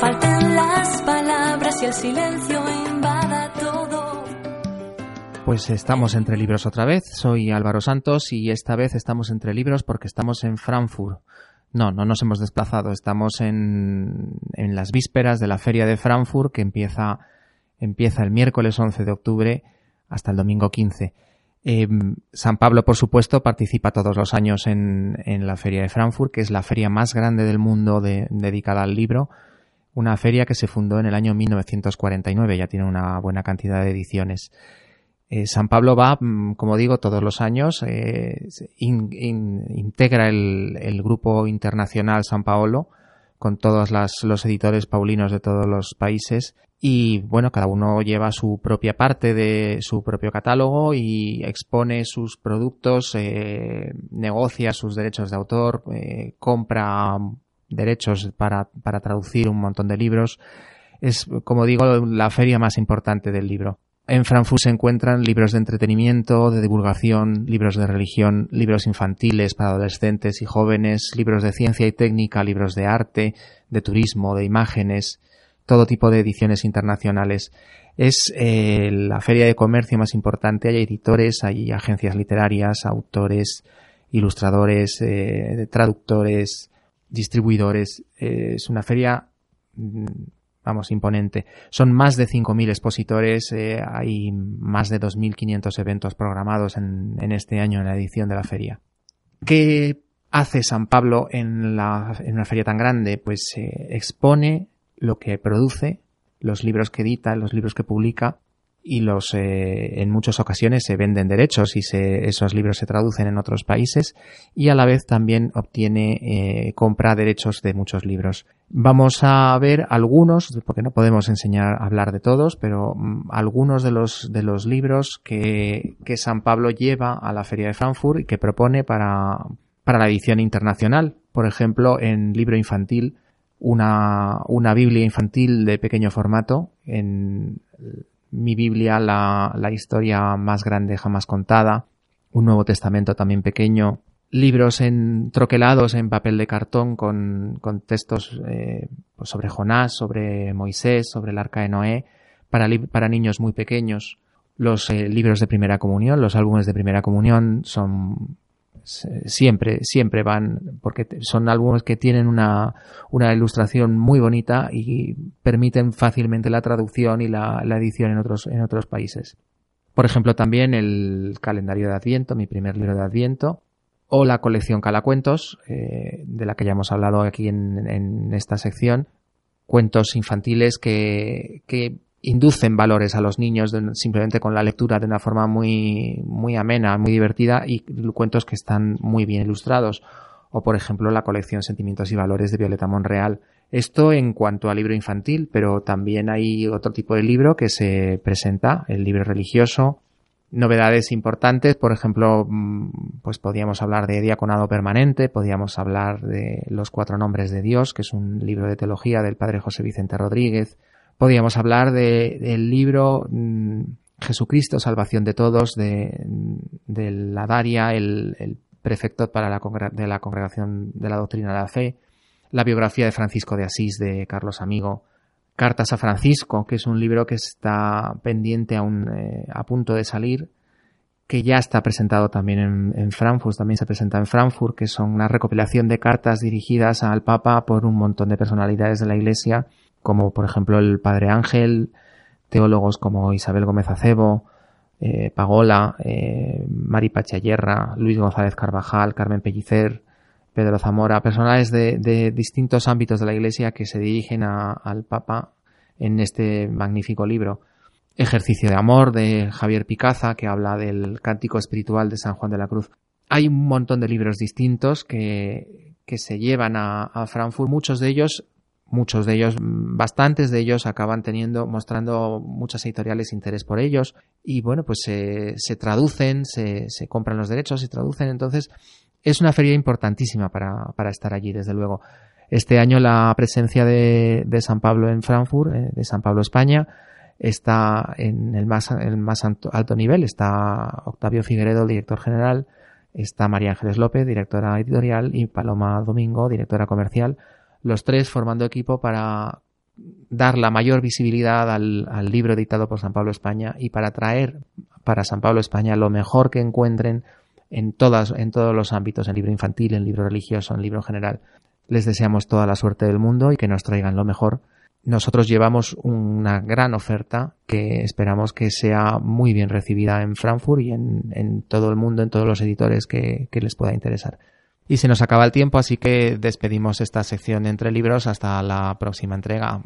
faltan las palabras y el silencio invada todo. Pues estamos entre libros otra vez. Soy Álvaro Santos y esta vez estamos entre libros porque estamos en Frankfurt. No, no nos hemos desplazado. Estamos en, en las vísperas de la feria de Frankfurt que empieza, empieza el miércoles 11 de octubre hasta el domingo 15. Eh, San Pablo, por supuesto, participa todos los años en, en, la feria de Frankfurt, que es la feria más grande del mundo de, dedicada al libro. Una feria que se fundó en el año 1949, ya tiene una buena cantidad de ediciones. Eh, San Pablo va, mm, como digo, todos los años, eh, in, in, integra el, grupo internacional San Paolo con todos los editores paulinos de todos los países y bueno, cada uno lleva su propia parte de su propio catálogo y expone sus productos, eh, negocia sus derechos de autor, eh, compra derechos para, para traducir un montón de libros. Es, como digo, la feria más importante del libro. En Frankfurt se encuentran libros de entretenimiento, de divulgación, libros de religión, libros infantiles para adolescentes y jóvenes, libros de ciencia y técnica, libros de arte, de turismo, de imágenes, todo tipo de ediciones internacionales. Es eh, la feria de comercio más importante. Hay editores, hay agencias literarias, autores, ilustradores, eh, traductores, distribuidores. Eh, es una feria vamos, imponente. Son más de 5.000 expositores, eh, hay más de 2.500 eventos programados en, en, este año en la edición de la feria. ¿Qué hace San Pablo en, la, en una feria tan grande? Pues eh, expone lo que produce, los libros que edita, los libros que publica, y los eh, en muchas ocasiones se venden derechos y se, esos libros se traducen en otros países y a la vez también obtiene eh, compra derechos de muchos libros. Vamos a ver algunos, porque no podemos enseñar a hablar de todos, pero mm, algunos de los de los libros que, que San Pablo lleva a la Feria de Frankfurt y que propone para, para la edición internacional. Por ejemplo, en libro infantil, una, una Biblia infantil de pequeño formato en mi Biblia, la, la historia más grande jamás contada, un Nuevo Testamento también pequeño, libros en troquelados en papel de cartón con, con textos eh, pues sobre Jonás, sobre Moisés, sobre el arca de Noé, para, para niños muy pequeños. Los eh, libros de primera comunión, los álbumes de primera comunión son siempre, siempre van, porque son álbumes que tienen una, una ilustración muy bonita y permiten fácilmente la traducción y la, la edición en otros, en otros países. Por ejemplo, también el calendario de Adviento, mi primer libro de Adviento, o la colección Calacuentos, eh, de la que ya hemos hablado aquí en, en esta sección, cuentos infantiles que, que inducen valores a los niños simplemente con la lectura de una forma muy, muy amena, muy divertida y cuentos que están muy bien ilustrados. O, por ejemplo, la colección Sentimientos y Valores de Violeta Monreal. Esto en cuanto al libro infantil, pero también hay otro tipo de libro que se presenta, el libro religioso. Novedades importantes, por ejemplo, pues podríamos hablar de Diaconado Permanente, podríamos hablar de Los Cuatro Nombres de Dios, que es un libro de teología del padre José Vicente Rodríguez, Podríamos hablar de, del libro mmm, Jesucristo, Salvación de Todos, de, de la Daria, el, el prefecto para la, de la Congregación de la Doctrina de la Fe, la biografía de Francisco de Asís de Carlos Amigo, Cartas a Francisco, que es un libro que está pendiente aún eh, a punto de salir, que ya está presentado también en, en, Frankfurt, también se presenta en Frankfurt, que son una recopilación de cartas dirigidas al Papa por un montón de personalidades de la Iglesia como por ejemplo el Padre Ángel, teólogos como Isabel Gómez Acebo, eh, Pagola, eh, Mari Pachayerra, Luis González Carvajal, Carmen Pellicer, Pedro Zamora, personajes de, de, distintos ámbitos de la Iglesia que se dirigen a, al Papa en este magnífico libro. Ejercicio de Amor de Javier Picaza, que habla del cántico espiritual de San Juan de la Cruz. Hay un montón de libros distintos que, que se llevan a, a Frankfurt, muchos de ellos muchos de ellos, bastantes de ellos acaban teniendo, mostrando muchas editoriales interés por ellos y bueno, pues se, traducen, se, se, compran los derechos, se traducen, entonces es una feria importantísima para, para estar allí, desde luego. Este año la presencia de, de San Pablo en Frankfurt, eh, de San Pablo España, está en el más, el más alto nivel. Está Octavio Figueredo, director general, está María Ángeles López, directora editorial, y Paloma Domingo, directora comercial. Los tres formando equipo para dar la mayor visibilidad al, libro editado por San Pablo España y para traer para San Pablo España lo mejor que encuentren en todas, en todos los ámbitos, en libro infantil, en libro religioso, en libro general. Les deseamos toda la suerte del mundo y que nos traigan lo mejor nosotros llevamos una gran oferta que esperamos que sea muy bien recibida en Frankfurt y en, todo el mundo, en todos los editores que, les pueda interesar. Y se nos acaba el tiempo, así que despedimos esta sección entre libros hasta la próxima entrega.